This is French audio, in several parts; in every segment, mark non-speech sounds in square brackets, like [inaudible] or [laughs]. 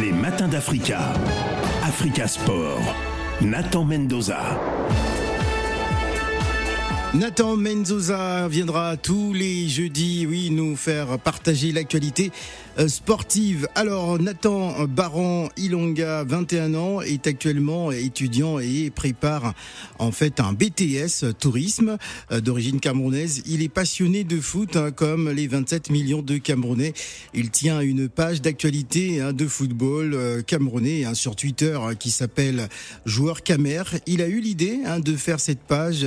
Les matins d'Africa. Africa Sport. Nathan Mendoza. Nathan Menzoza viendra tous les jeudis, oui, nous faire partager l'actualité euh, sportive. Alors, Nathan Baron Ilonga, 21 ans, est actuellement étudiant et prépare en fait un BTS tourisme euh, d'origine camerounaise. Il est passionné de foot, hein, comme les 27 millions de Camerounais. Il tient une page d'actualité hein, de football euh, camerounais hein, sur Twitter qui s'appelle Joueur Camer. Il a eu l'idée de faire cette page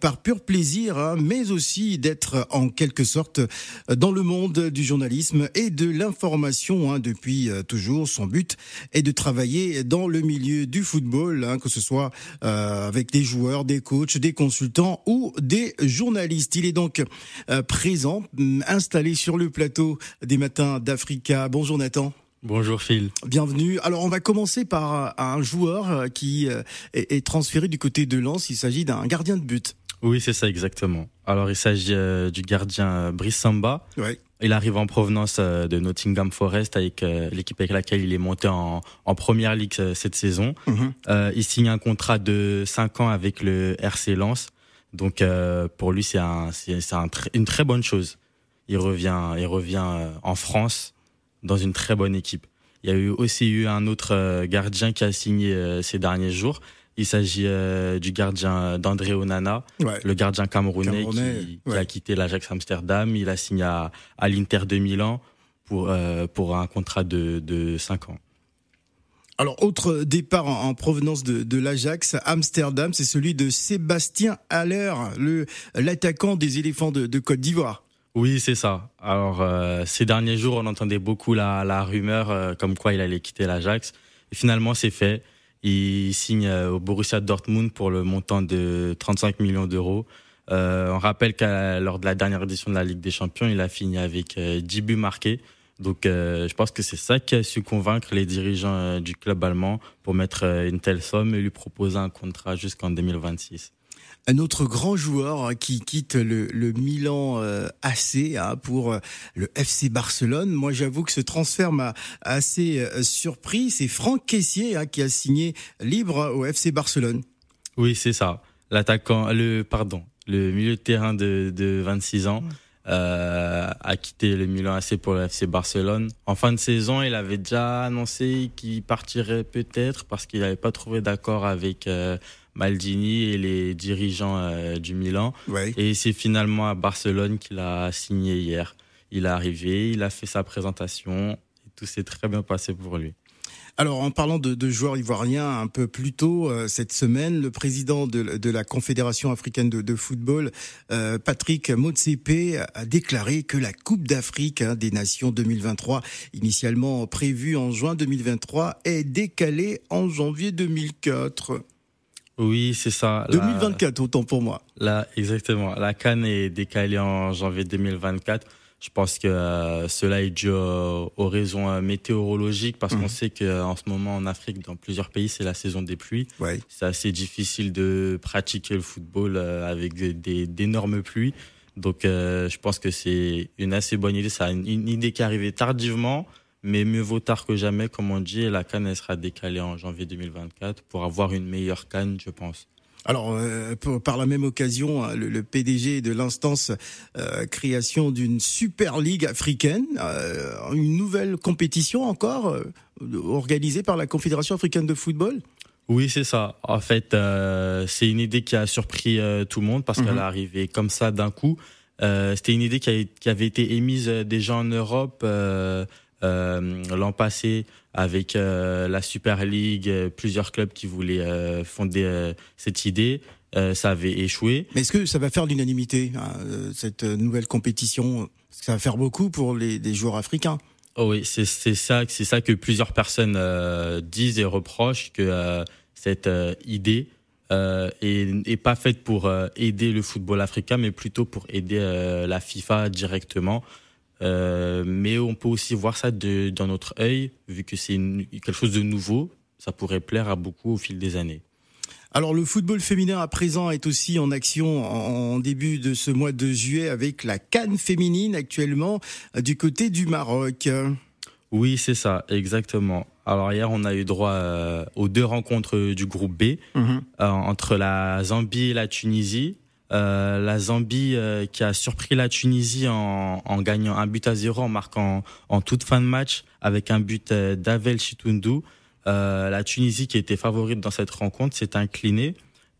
par pur plaisir, hein, mais aussi d'être en quelque sorte dans le monde du journalisme et de l'information hein, depuis euh, toujours. Son but est de travailler dans le milieu du football, hein, que ce soit euh, avec des joueurs, des coachs, des consultants ou des journalistes. Il est donc euh, présent, installé sur le plateau des matins d'Africa. Bonjour Nathan. Bonjour Phil. Bienvenue. Alors on va commencer par un joueur qui est transféré du côté de Lens. Il s'agit d'un gardien de but. Oui, c'est ça exactement. Alors il s'agit euh, du gardien euh, Brice Samba. Ouais. Il arrive en provenance euh, de Nottingham Forest avec l'équipe avec laquelle il est monté en, en première ligue cette saison. Mhm. il signe un contrat de 5 ans avec le RC Lens. Donc pour lui c'est un, c'est, un une très bonne chose. Il revient il revient en France dans une très bonne équipe. Il y a eu aussi eu un autre gardien qui a signé ces derniers jours. Il s'agit euh, du gardien d'André Onana, le gardien camerounais, qui, a quitté l'Ajax Amsterdam. Il a signé à, l'Inter de Milan pour, euh, pour un contrat de, de 5 ans. Alors, autre départ en, provenance de, de l'Ajax Amsterdam, c'est celui de Sébastien Haller, le l'attaquant des éléphants de, de Côte d'Ivoire. Oui, c'est ça. Alors, euh, ces derniers jours, on entendait beaucoup la, la rumeur comme quoi il allait quitter l'Ajax. Et finalement, c'est fait. Il signe euh, au Borussia Dortmund pour le montant de 35 millions d'euros. Euh, on rappelle qu'à lors de la dernière édition de la Ligue des Champions, il a fini avec 10 euh, buts marqués. Donc euh, je pense que c'est ça qui a su convaincre les dirigeants du club allemand pour mettre une telle somme et lui proposer un contrat jusqu'en 2026 un autre grand joueur hein, qui quitte le, le Milan euh, AC hein, pour euh, le FC Barcelone. Moi, j'avoue que ce transfert m'a assez euh, surpris. C'est Franck Caissier hein, qui a signé libre au FC Barcelone. Oui, c'est ça. L'attaquant, le pardon, le milieu de terrain de, de 26 ans. Euh, a quitté le Milan AC pour le FC Barcelone. En fin de saison, il avait déjà annoncé qu'il partirait peut-être parce qu'il n'avait pas trouvé d'accord avec Maldini et les dirigeants euh, du Milan. Et c'est finalement à Barcelone qu'il a signé hier. Il est arrivé, il a fait sa présentation et tout s'est très bien passé pour lui. Alors, en parlant de, de, joueurs ivoiriens, un peu plus tôt euh, cette semaine, le président de, de la Confédération africaine de, de football, euh, Patrick Motsepe, a déclaré que la Coupe d'Afrique hein, des Nations 2023, initialement prévue en juin 2023, est décalée en janvier 2004. Oui, c'est ça. 2024, autant pour moi. Là, exactement. La Cannes est décalée en janvier 2024. Je pense que euh, cela est dû aux, raisons euh, météorologiques parce qu'on mhm. sait qu'en ce moment en Afrique, dans plusieurs pays, c'est la saison des pluies. Ouais. C'est assez difficile de pratiquer le football euh, avec d'énormes pluies. Donc, je pense que c'est une assez bonne idée. C'est une, une, idée qui est arrivée tardivement, mais mieux vaut tard que jamais, comme on dit. Et la canne, elle sera décalée en janvier 2024 pour avoir une meilleure canne, je pense. Alors, euh, par la même occasion, hein, le, PDG de l'instance euh, création d'une super ligue africaine, euh, une nouvelle compétition encore organisée par la Confédération africaine de football? Oui, c'est ça. En fait, c'est une idée qui a surpris tout le monde parce qu'elle mhm. est arrivée comme ça d'un coup. C'était une idée qui, qui, avait été émise déjà en Europe euh, l'an passé avec euh, la Super League, euh, plusieurs clubs qui voulaient fonder cette idée. ça avait échoué. Mais est-ce que ça va faire l'unanimité, hein, cette nouvelle compétition? Ça va faire beaucoup pour les, les joueurs africains. Oh oui, c'est ça, c'est ça que plusieurs personnes disent et reprochent que cette idée euh, est, pas faite pour aider le football africain, mais plutôt pour aider la FIFA directement. Euh, mais on peut aussi voir ça de, dans notre œil, vu que c'est quelque chose de nouveau, ça pourrait plaire à beaucoup au fil des années. Alors le football féminin à présent est aussi en action en, début de ce mois de juillet avec la Cannes féminine actuellement euh, du côté du Maroc. Oui, c'est ça, exactement. Alors hier, on a eu droit euh, aux deux rencontres du groupe B Mhm. entre la Zambie et la Tunisie. Euh, la Zambie euh, qui a surpris la Tunisie en, en gagnant un but à zéro en marquant en toute fin de match avec un but euh, d'Avel Chitundu. Euh, la Tunisie qui était favorite dans cette rencontre s'est inclinée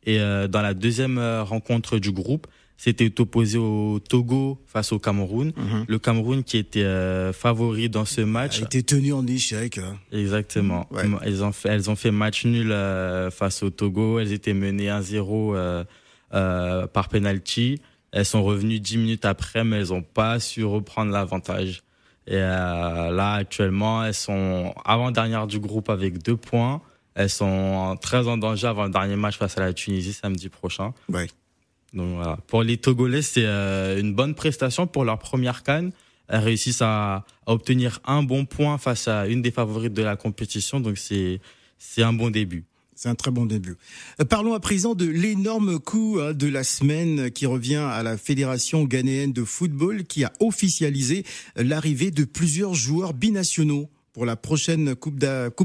et euh, dans la deuxième rencontre du groupe, c'était opposé au Togo face au Cameroun. Mhm. Le Cameroun qui était euh, favori dans ce match A été tenu en échec. hein. Exactement. Ouais. Elles ont fait, elles ont fait match nul euh, face au Togo. Elles étaient menées 1-0 euh, euh, par penalty. Elles sont revenues 10 minutes après, mais elles n'ont pas su reprendre l'avantage. Et euh, là, actuellement, elles sont avant-dernières du groupe avec deux points. Elles sont très en danger avant le dernier match face à la Tunisie samedi prochain. Ouais. Donc voilà. Pour les Togolais, c'est euh, une bonne prestation pour leur première canne. Elles réussissent à, à obtenir un bon point face à une des favorites de la compétition. Donc c'est c'est un bon début. C'est un très bon début. Euh, Parlons à présent de l'énorme coup hein, de la semaine qui revient à la Fédération ghanéenne de football qui a officialisé euh, l'arrivée de plusieurs joueurs binationaux pour la prochaine Coupe,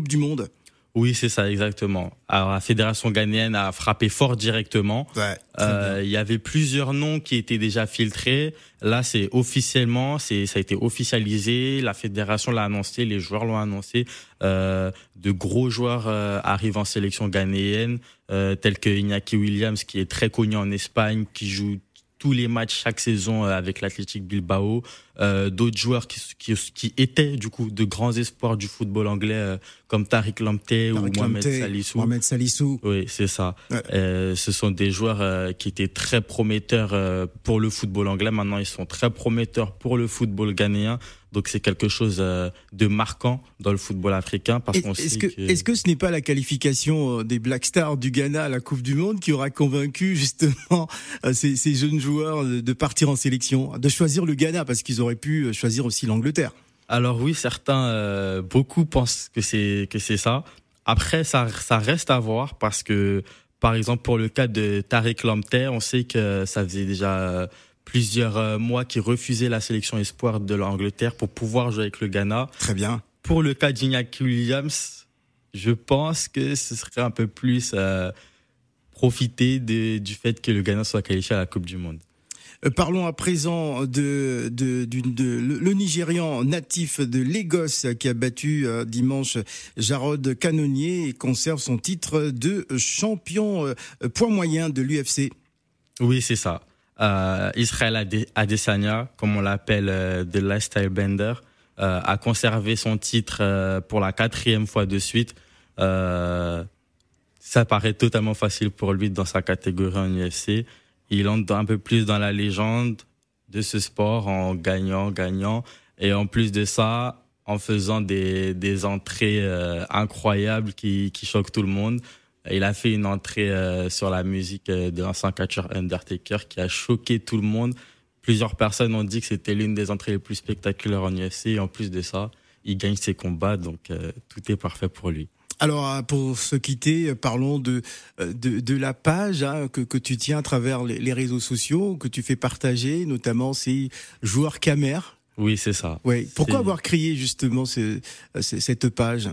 du Monde. Oui, c'est ça exactement. Alors la fédération ghanéenne a frappé fort directement. Ouais, Euh, il y avait plusieurs noms qui étaient déjà filtrés. Là, c'est officiellement, c'est ça a été officialisé. La fédération l'a annoncé, les joueurs l'ont annoncé. Euh, de gros joueurs euh, arrivent en sélection ghanéenne, euh, tels que Iñaki Williams, qui est très connu en Espagne, qui joue tous les matchs chaque saison euh, avec l'Athletic Bilbao. Euh, D'autres joueurs qui, qui, qui étaient du coup de grands espoirs du football anglais, euh, comme Tariq Lamptey ou Mohamed Salissou. Mohamed Salissou. Oui, c'est ça. Ouais. Euh, ce sont des joueurs qui étaient très prometteurs pour le football anglais. Maintenant, ils sont très prometteurs pour le football ghanéen. Donc, c'est quelque chose de marquant dans le football africain parce qu'on Est-ce que, que... est-ce que ce n'est pas la qualification des Black Stars du Ghana à la Coupe du Monde qui aura convaincu [laughs] justement ces, ces jeunes joueurs de partir en sélection, de choisir le Ghana parce qu'ils auraient pu euh, choisir aussi l'Angleterre Alors oui, certains, euh, beaucoup pensent que c'est que c'est ça. Après, ça, ça reste à voir parce que, par exemple, pour le cas de Tariq Lamptey, on sait que ça faisait déjà euh, plusieurs mois qu'il refusait la sélection espoir de l'Angleterre pour pouvoir jouer avec le Ghana. Très bien. Pour le cas d'Iñaki Williams, je pense que ce serait un peu plus euh, profiter de- du fait que le Ghana soit qualifié à la Coupe du Monde. Euh, Parlons à présent de, de, de- le, Nigérian natif de Lagos qui a battu euh, dimanche Jarod Canonnier et conserve son titre de champion euh, point moyen de l'UFC. Oui, c'est ça. Euh, Israël Ade- Adesanya, comme on l'appelle, euh, The Lifestyle Bender, a conservé son titre pour la quatrième fois de suite. Ça paraît totalement facile pour lui dans sa catégorie en UFC. Il entre un peu plus dans la légende de ce sport en gagnant, gagnant. Et en plus de ça, en faisant des, des entrées euh, incroyables qui, qui choquent tout le monde. Il a fait une entrée euh, sur la musique euh, de l'ancien catcheur Undertaker qui a choqué tout le monde. Plusieurs personnes ont dit que c'était l'une des entrées les plus spectaculaires en UFC. Et en plus de ça, il gagne ses combats, donc euh, tout est parfait pour lui. Alors, euh, pour se quitter, euh, parlons de, euh, de, de la page hein, que, que tu tiens à travers les, les réseaux sociaux, que tu fais partager, notamment ces joueurs Camer. Oui, c'est ça. Ouais. Pourquoi avoir créé justement ce, ce- cette page?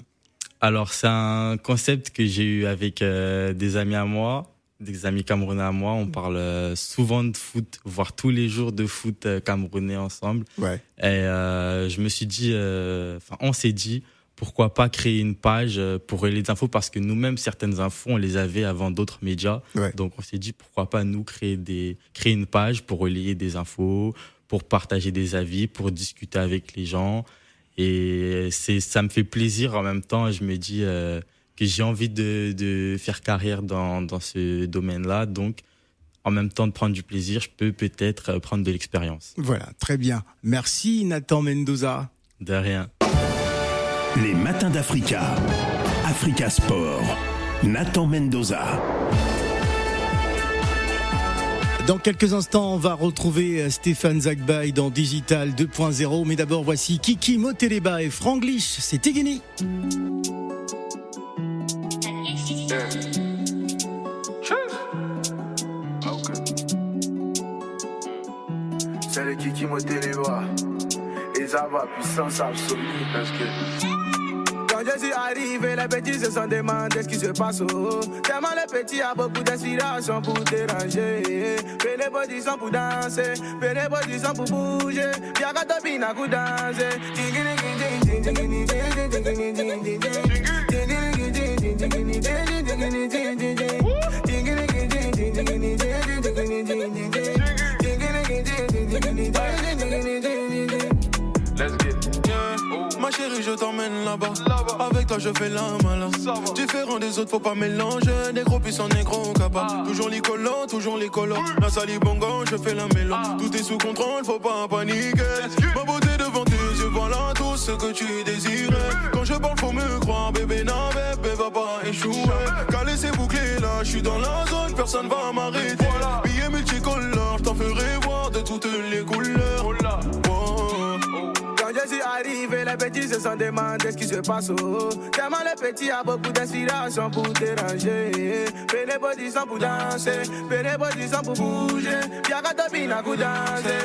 Alors, c'est un concept que j'ai eu avec euh, des amis à moi, des amis camerounais à moi. On parle souvent de foot, voire tous les jours de foot camerounais ensemble. Ouais. Et euh, je me suis dit, euh, enfin, on s'est dit, pourquoi pas créer une page euh, pour relayer les infos parce que nous-mêmes, certaines infos, on les avait avant d'autres médias. Ouais. Donc, on s'est dit, pourquoi pas nous créer, des, créer une page pour relayer des infos, pour partager des avis, pour discuter avec les gens. Et c'est, ça me fait plaisir en même temps. Je me dis euh, que j'ai envie de, de faire carrière dans, dans ce domaine-là. Donc, en même temps de prendre du plaisir, je peux peut-être euh, prendre de l'expérience. Voilà, très bien. Merci Nathan Mendoza. De rien. Les matins d'Africa. Africa Sport. Nathan Mendoza. Dans quelques instants, on va retrouver euh, Stéphane Zagbaï dans Digital 2.0. Mais d'abord, voici Kiki Moteleba et Franglish. C'est Tigini. C'est le Kiki Moteleba. Puissance absolue. Quand je suis arrivé, les petits se sont demandé ce qui se passe. Oh. Tellement les petits a beaucoup d'inspiration pour déranger. Fais les sont pour danser, fais les sont pour bouger. Topina pour danser. Là-bas. Avec toi, je fais la malin. Différent des autres, faut pas mélanger. Des gros puissants, négros capables. Toujours les collants, toujours les collants. La sali je fais la mélo. Tout est sous contrôle, faut pas paniquer. Ma beauté devant tes yeux, voilà tout ce que tu désirais. Quand je parle, faut me croire, bébé navet, bébé va pas échouer. Calé, c'est bouclé là, je suis dans la zone, personne va m'arrêter. Billets multicolores, je t'en ferai voir de toutes les couleurs. Quand je suis arrivé, les petits se sont demandé ce qui se passe. Oh. Tellement les petits a beaucoup d'inspiration pour déranger. Fais les body sont pour danser, fais les body sont pour bouger. Y'a qu'à topina pour danser.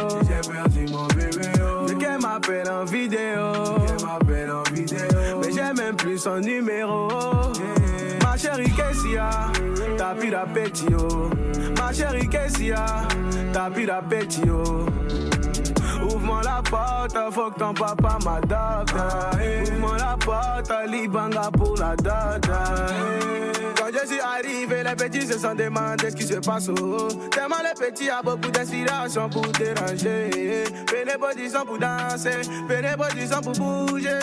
Oh. J'ai perdu mon bébé, oh. Mais qu'elle m'appelle en vidéo. Qu'elle m'appelle en vidéo. Mais j'ai même plus son numéro. Ma chérie Kessia, t'as plus d'appétit, oh. Ma chérie Kessia, t'as plus d'appétit, oh. Ouvre-moi la porte, faut que ton papa m'adopte. Ouvre-moi la porte, Libanga pour la dot. Je suis arrivé, les petits se sont demandé ce qui se passe. Oh. Tellement les petits a beaucoup d'inspiration pour déranger. Body sont pour danser, body sont pour bouger.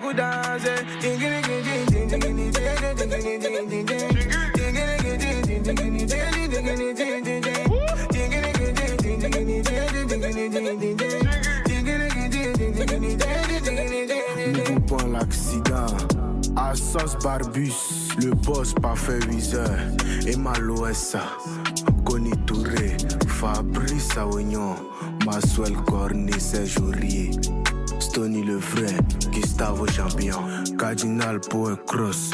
Pour danser. Barbus, le boss parfait viseur. Emma SA, Connie Touré, Fabrice Aoignon, Maswell Corny, Serge Aurier. Stony le vrai, Gustavo Champion, Cardinal Poe Cross,